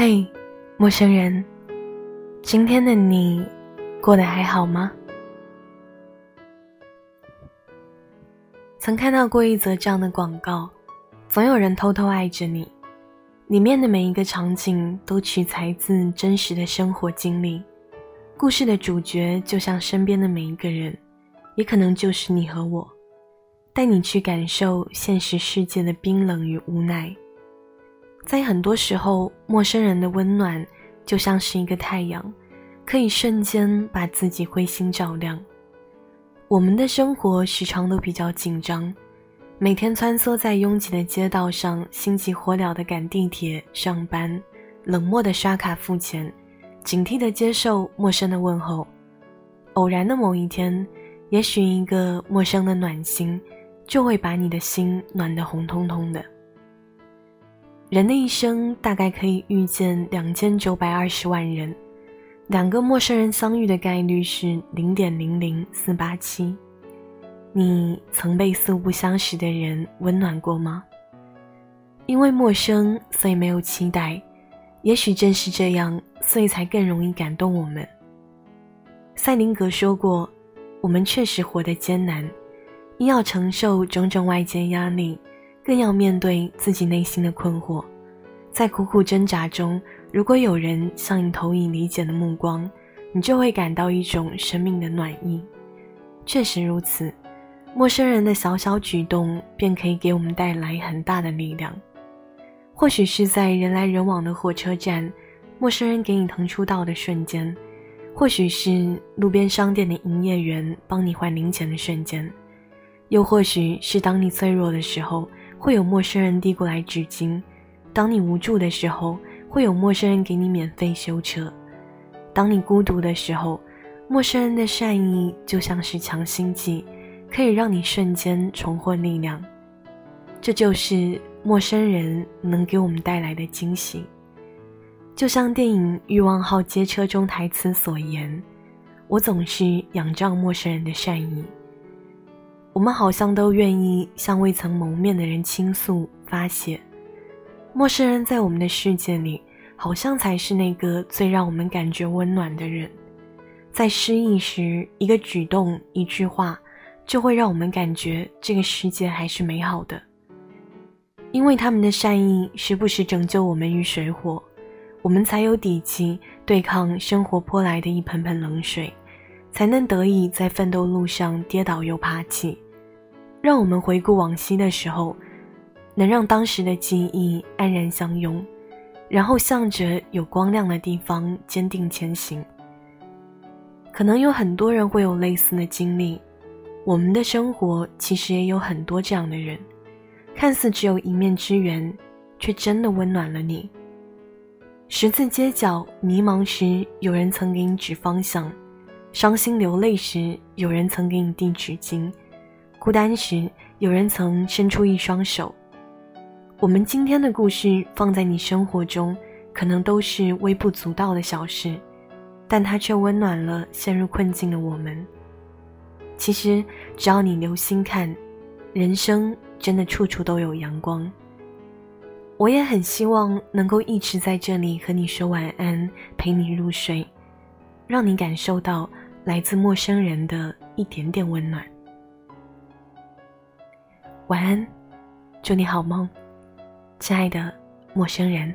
嘿，陌生人，今天的你过得还好吗？曾看到过一则这样的广告：总有人偷偷爱着你。里面的每一个场景都取材自真实的生活经历，故事的主角就像身边的每一个人，也可能就是你和我，带你去感受现实世界的冰冷与无奈。在很多时候，陌生人的温暖就像是一个太阳，可以瞬间把自己灰心照亮。我们的生活时常都比较紧张，每天穿梭在拥挤的街道上，心急火燎地赶地铁上班，冷漠地刷卡付钱，警惕地接受陌生的问候。偶然的某一天，也许一个陌生的暖心，就会把你的心暖得红彤彤的。人的一生大概可以遇见两千九百二十万人，两个陌生人相遇的概率是零点零零四八七。你曾被素不相识的人温暖过吗？因为陌生，所以没有期待。也许正是这样，所以才更容易感动我们。塞林格说过：“我们确实活得艰难，一要承受种种外界压力。”更要面对自己内心的困惑，在苦苦挣扎中，如果有人向你投以理解的目光，你就会感到一种生命的暖意。确实如此，陌生人的小小举动便可以给我们带来很大的力量。或许是在人来人往的火车站，陌生人给你腾出道的瞬间；或许是路边商店的营业员帮你换零钱的瞬间；又或许是当你脆弱的时候。会有陌生人递过来纸巾，当你无助的时候，会有陌生人给你免费修车；当你孤独的时候，陌生人的善意就像是强心剂，可以让你瞬间重获力量。这就是陌生人能给我们带来的惊喜。就像电影《欲望号街车》中台词所言：“我总是仰仗陌生人的善意。”我们好像都愿意向未曾谋面的人倾诉发泄，陌生人在我们的世界里，好像才是那个最让我们感觉温暖的人。在失意时，一个举动、一句话，就会让我们感觉这个世界还是美好的。因为他们的善意，时不时拯救我们于水火，我们才有底气对抗生活泼来的一盆盆冷水，才能得以在奋斗路上跌倒又爬起。让我们回顾往昔的时候，能让当时的记忆安然相拥，然后向着有光亮的地方坚定前行。可能有很多人会有类似的经历，我们的生活其实也有很多这样的人，看似只有一面之缘，却真的温暖了你。十字街角迷茫时，有人曾给你指方向；伤心流泪时，有人曾给你递纸巾。孤单时，有人曾伸出一双手。我们今天的故事放在你生活中，可能都是微不足道的小事，但它却温暖了陷入困境的我们。其实，只要你留心看，人生真的处处都有阳光。我也很希望能够一直在这里和你说晚安，陪你入睡，让你感受到来自陌生人的一点点温暖。晚安，祝你好梦，亲爱的陌生人。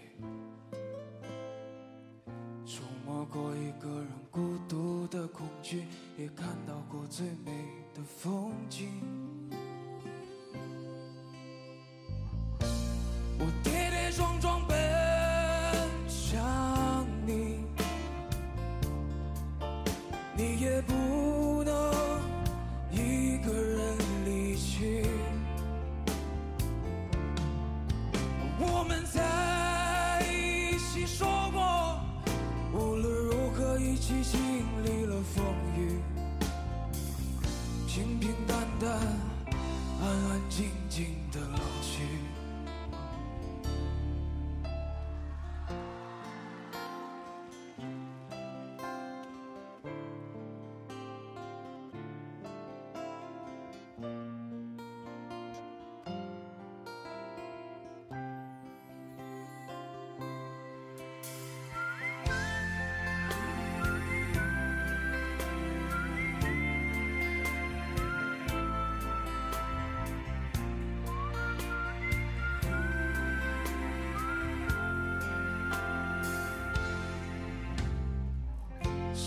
过一个人孤独的恐惧也看到过最美的风景。我跌跌撞撞奔向你你也不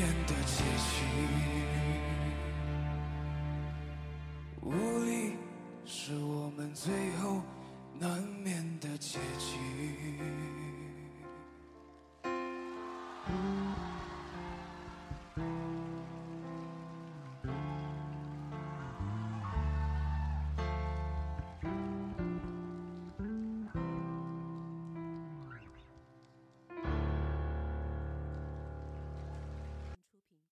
的结局。